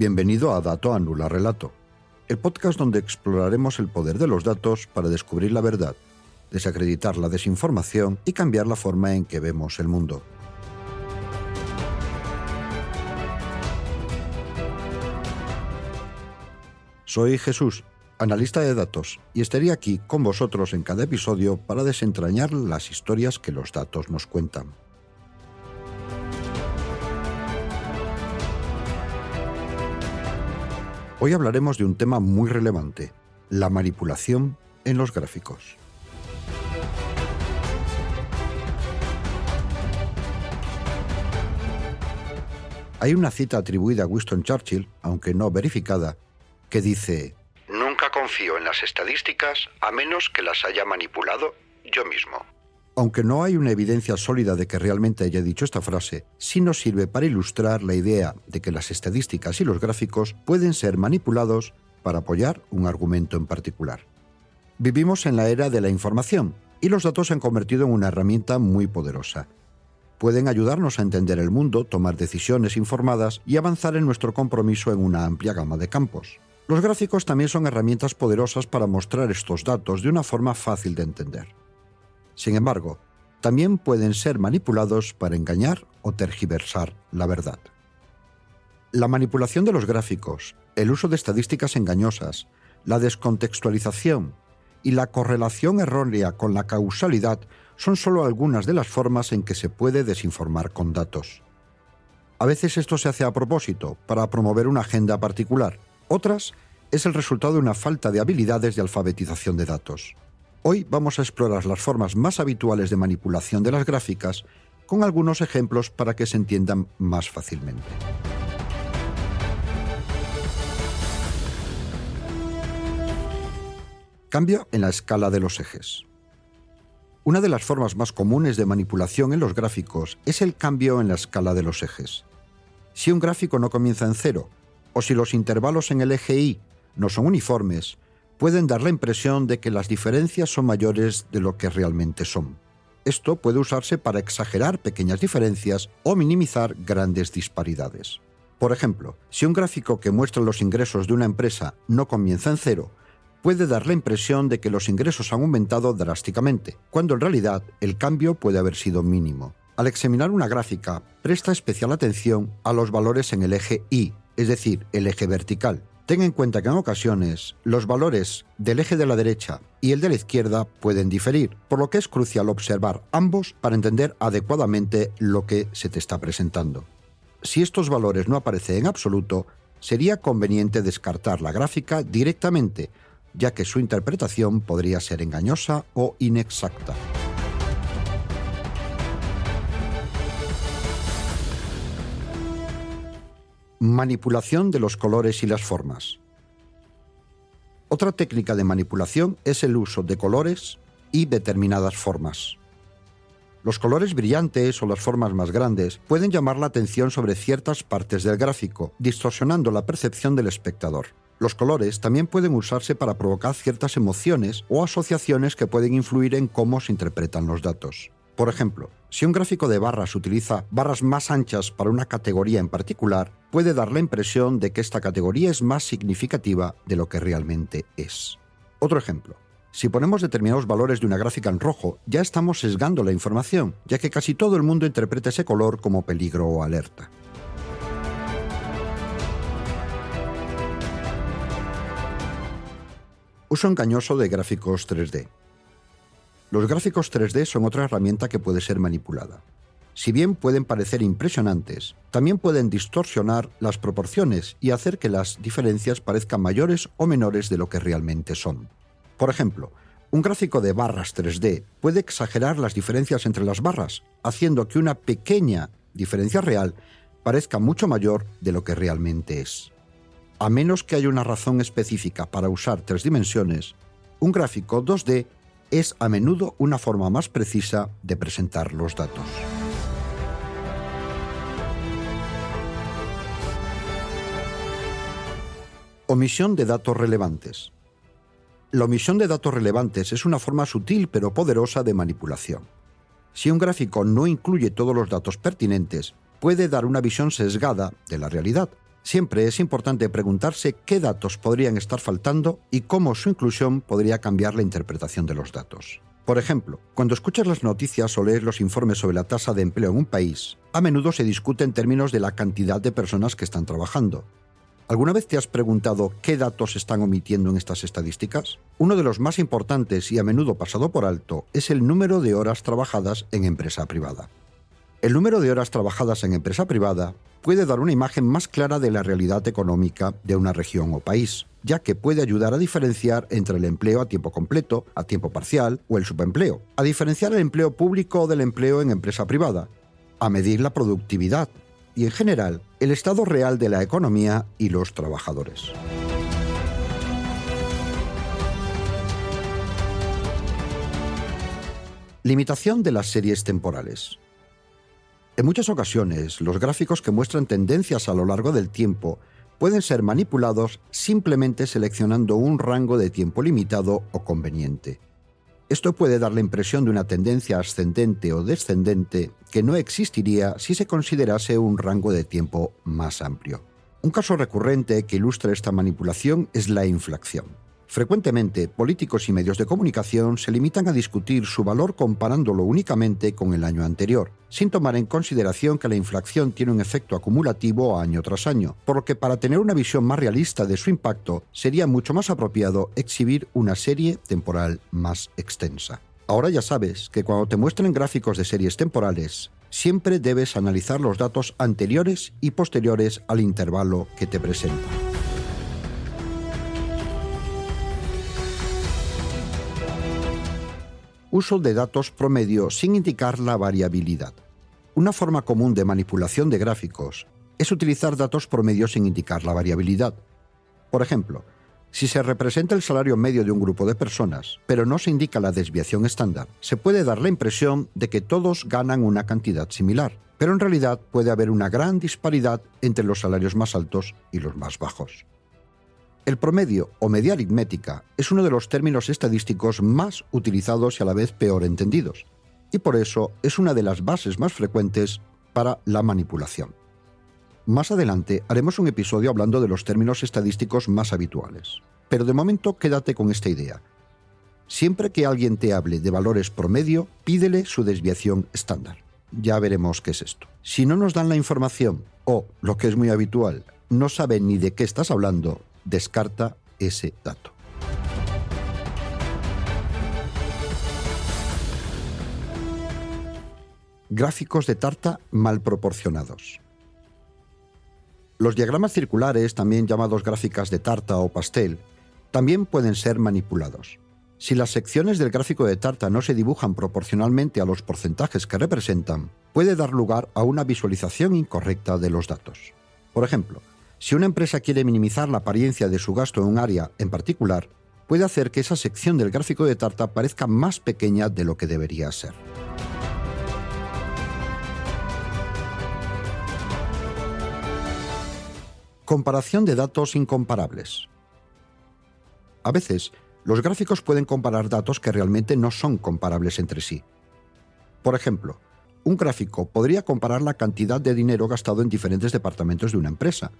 Bienvenido a Dato Anula Relato, el podcast donde exploraremos el poder de los datos para descubrir la verdad, desacreditar la desinformación y cambiar la forma en que vemos el mundo. Soy Jesús, analista de datos, y estaré aquí con vosotros en cada episodio para desentrañar las historias que los datos nos cuentan. Hoy hablaremos de un tema muy relevante, la manipulación en los gráficos. Hay una cita atribuida a Winston Churchill, aunque no verificada, que dice, Nunca confío en las estadísticas a menos que las haya manipulado yo mismo. Aunque no hay una evidencia sólida de que realmente haya dicho esta frase, sí nos sirve para ilustrar la idea de que las estadísticas y los gráficos pueden ser manipulados para apoyar un argumento en particular. Vivimos en la era de la información y los datos se han convertido en una herramienta muy poderosa. Pueden ayudarnos a entender el mundo, tomar decisiones informadas y avanzar en nuestro compromiso en una amplia gama de campos. Los gráficos también son herramientas poderosas para mostrar estos datos de una forma fácil de entender. Sin embargo, también pueden ser manipulados para engañar o tergiversar la verdad. La manipulación de los gráficos, el uso de estadísticas engañosas, la descontextualización y la correlación errónea con la causalidad son solo algunas de las formas en que se puede desinformar con datos. A veces esto se hace a propósito, para promover una agenda particular. Otras es el resultado de una falta de habilidades de alfabetización de datos. Hoy vamos a explorar las formas más habituales de manipulación de las gráficas con algunos ejemplos para que se entiendan más fácilmente. Cambio en la escala de los ejes. Una de las formas más comunes de manipulación en los gráficos es el cambio en la escala de los ejes. Si un gráfico no comienza en cero, o si los intervalos en el eje Y no son uniformes, pueden dar la impresión de que las diferencias son mayores de lo que realmente son. Esto puede usarse para exagerar pequeñas diferencias o minimizar grandes disparidades. Por ejemplo, si un gráfico que muestra los ingresos de una empresa no comienza en cero, puede dar la impresión de que los ingresos han aumentado drásticamente, cuando en realidad el cambio puede haber sido mínimo. Al examinar una gráfica, presta especial atención a los valores en el eje Y, es decir, el eje vertical, Ten en cuenta que en ocasiones los valores del eje de la derecha y el de la izquierda pueden diferir, por lo que es crucial observar ambos para entender adecuadamente lo que se te está presentando. Si estos valores no aparecen en absoluto, sería conveniente descartar la gráfica directamente, ya que su interpretación podría ser engañosa o inexacta. Manipulación de los colores y las formas. Otra técnica de manipulación es el uso de colores y determinadas formas. Los colores brillantes o las formas más grandes pueden llamar la atención sobre ciertas partes del gráfico, distorsionando la percepción del espectador. Los colores también pueden usarse para provocar ciertas emociones o asociaciones que pueden influir en cómo se interpretan los datos. Por ejemplo, si un gráfico de barras utiliza barras más anchas para una categoría en particular, puede dar la impresión de que esta categoría es más significativa de lo que realmente es. Otro ejemplo. Si ponemos determinados valores de una gráfica en rojo, ya estamos sesgando la información, ya que casi todo el mundo interpreta ese color como peligro o alerta. Uso engañoso de gráficos 3D. Los gráficos 3D son otra herramienta que puede ser manipulada. Si bien pueden parecer impresionantes, también pueden distorsionar las proporciones y hacer que las diferencias parezcan mayores o menores de lo que realmente son. Por ejemplo, un gráfico de barras 3D puede exagerar las diferencias entre las barras, haciendo que una pequeña diferencia real parezca mucho mayor de lo que realmente es. A menos que haya una razón específica para usar tres dimensiones, un gráfico 2D es a menudo una forma más precisa de presentar los datos. Omisión de datos relevantes. La omisión de datos relevantes es una forma sutil pero poderosa de manipulación. Si un gráfico no incluye todos los datos pertinentes, puede dar una visión sesgada de la realidad. Siempre es importante preguntarse qué datos podrían estar faltando y cómo su inclusión podría cambiar la interpretación de los datos. Por ejemplo, cuando escuchas las noticias o lees los informes sobre la tasa de empleo en un país, a menudo se discute en términos de la cantidad de personas que están trabajando. ¿Alguna vez te has preguntado qué datos están omitiendo en estas estadísticas? Uno de los más importantes y a menudo pasado por alto es el número de horas trabajadas en empresa privada. El número de horas trabajadas en empresa privada puede dar una imagen más clara de la realidad económica de una región o país, ya que puede ayudar a diferenciar entre el empleo a tiempo completo, a tiempo parcial o el subempleo, a diferenciar el empleo público del empleo en empresa privada, a medir la productividad y, en general, el estado real de la economía y los trabajadores. Limitación de las series temporales. En muchas ocasiones, los gráficos que muestran tendencias a lo largo del tiempo pueden ser manipulados simplemente seleccionando un rango de tiempo limitado o conveniente. Esto puede dar la impresión de una tendencia ascendente o descendente que no existiría si se considerase un rango de tiempo más amplio. Un caso recurrente que ilustra esta manipulación es la inflación. Frecuentemente, políticos y medios de comunicación se limitan a discutir su valor comparándolo únicamente con el año anterior, sin tomar en consideración que la inflación tiene un efecto acumulativo año tras año, por lo que para tener una visión más realista de su impacto sería mucho más apropiado exhibir una serie temporal más extensa. Ahora ya sabes que cuando te muestren gráficos de series temporales, siempre debes analizar los datos anteriores y posteriores al intervalo que te presentan. Uso de datos promedio sin indicar la variabilidad. Una forma común de manipulación de gráficos es utilizar datos promedio sin indicar la variabilidad. Por ejemplo, si se representa el salario medio de un grupo de personas, pero no se indica la desviación estándar, se puede dar la impresión de que todos ganan una cantidad similar, pero en realidad puede haber una gran disparidad entre los salarios más altos y los más bajos. El promedio o media aritmética es uno de los términos estadísticos más utilizados y a la vez peor entendidos, y por eso es una de las bases más frecuentes para la manipulación. Más adelante haremos un episodio hablando de los términos estadísticos más habituales, pero de momento quédate con esta idea. Siempre que alguien te hable de valores promedio, pídele su desviación estándar. Ya veremos qué es esto. Si no nos dan la información o, lo que es muy habitual, no saben ni de qué estás hablando, descarta ese dato. Gráficos de tarta mal proporcionados. Los diagramas circulares, también llamados gráficas de tarta o pastel, también pueden ser manipulados. Si las secciones del gráfico de tarta no se dibujan proporcionalmente a los porcentajes que representan, puede dar lugar a una visualización incorrecta de los datos. Por ejemplo, si una empresa quiere minimizar la apariencia de su gasto en un área en particular, puede hacer que esa sección del gráfico de tarta parezca más pequeña de lo que debería ser. Comparación de datos incomparables. A veces, los gráficos pueden comparar datos que realmente no son comparables entre sí. Por ejemplo, un gráfico podría comparar la cantidad de dinero gastado en diferentes departamentos de una empresa,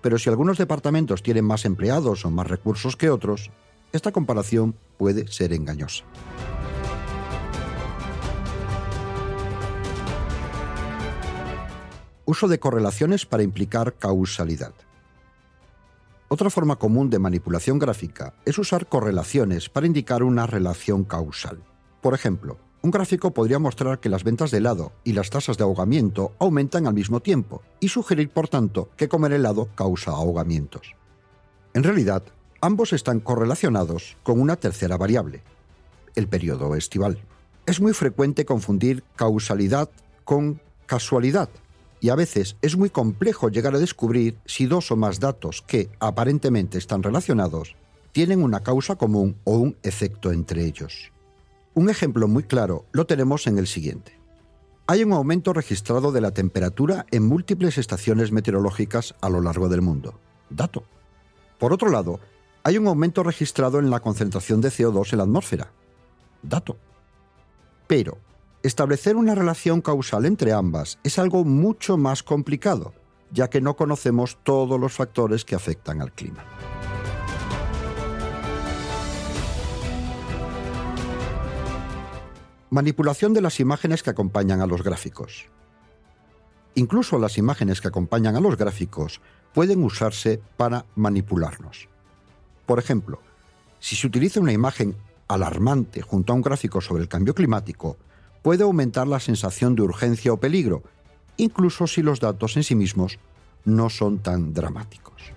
pero si algunos departamentos tienen más empleados o más recursos que otros, esta comparación puede ser engañosa. Uso de correlaciones para implicar causalidad. Otra forma común de manipulación gráfica es usar correlaciones para indicar una relación causal. Por ejemplo, un gráfico podría mostrar que las ventas de helado y las tasas de ahogamiento aumentan al mismo tiempo y sugerir, por tanto, que comer helado causa ahogamientos. En realidad, ambos están correlacionados con una tercera variable, el periodo estival. Es muy frecuente confundir causalidad con casualidad, y a veces es muy complejo llegar a descubrir si dos o más datos que aparentemente están relacionados tienen una causa común o un efecto entre ellos. Un ejemplo muy claro lo tenemos en el siguiente. Hay un aumento registrado de la temperatura en múltiples estaciones meteorológicas a lo largo del mundo. Dato. Por otro lado, hay un aumento registrado en la concentración de CO2 en la atmósfera. Dato. Pero, establecer una relación causal entre ambas es algo mucho más complicado, ya que no conocemos todos los factores que afectan al clima. Manipulación de las imágenes que acompañan a los gráficos. Incluso las imágenes que acompañan a los gráficos pueden usarse para manipularnos. Por ejemplo, si se utiliza una imagen alarmante junto a un gráfico sobre el cambio climático, puede aumentar la sensación de urgencia o peligro, incluso si los datos en sí mismos no son tan dramáticos.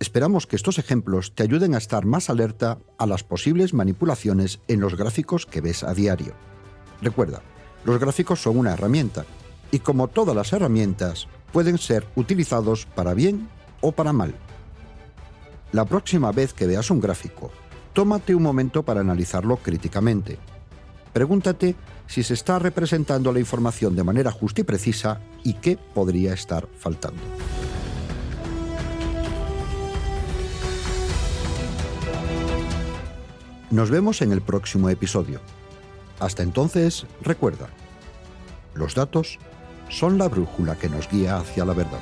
Esperamos que estos ejemplos te ayuden a estar más alerta a las posibles manipulaciones en los gráficos que ves a diario. Recuerda, los gráficos son una herramienta y como todas las herramientas, pueden ser utilizados para bien o para mal. La próxima vez que veas un gráfico, tómate un momento para analizarlo críticamente. Pregúntate si se está representando la información de manera justa y precisa y qué podría estar faltando. Nos vemos en el próximo episodio. Hasta entonces, recuerda, los datos son la brújula que nos guía hacia la verdad.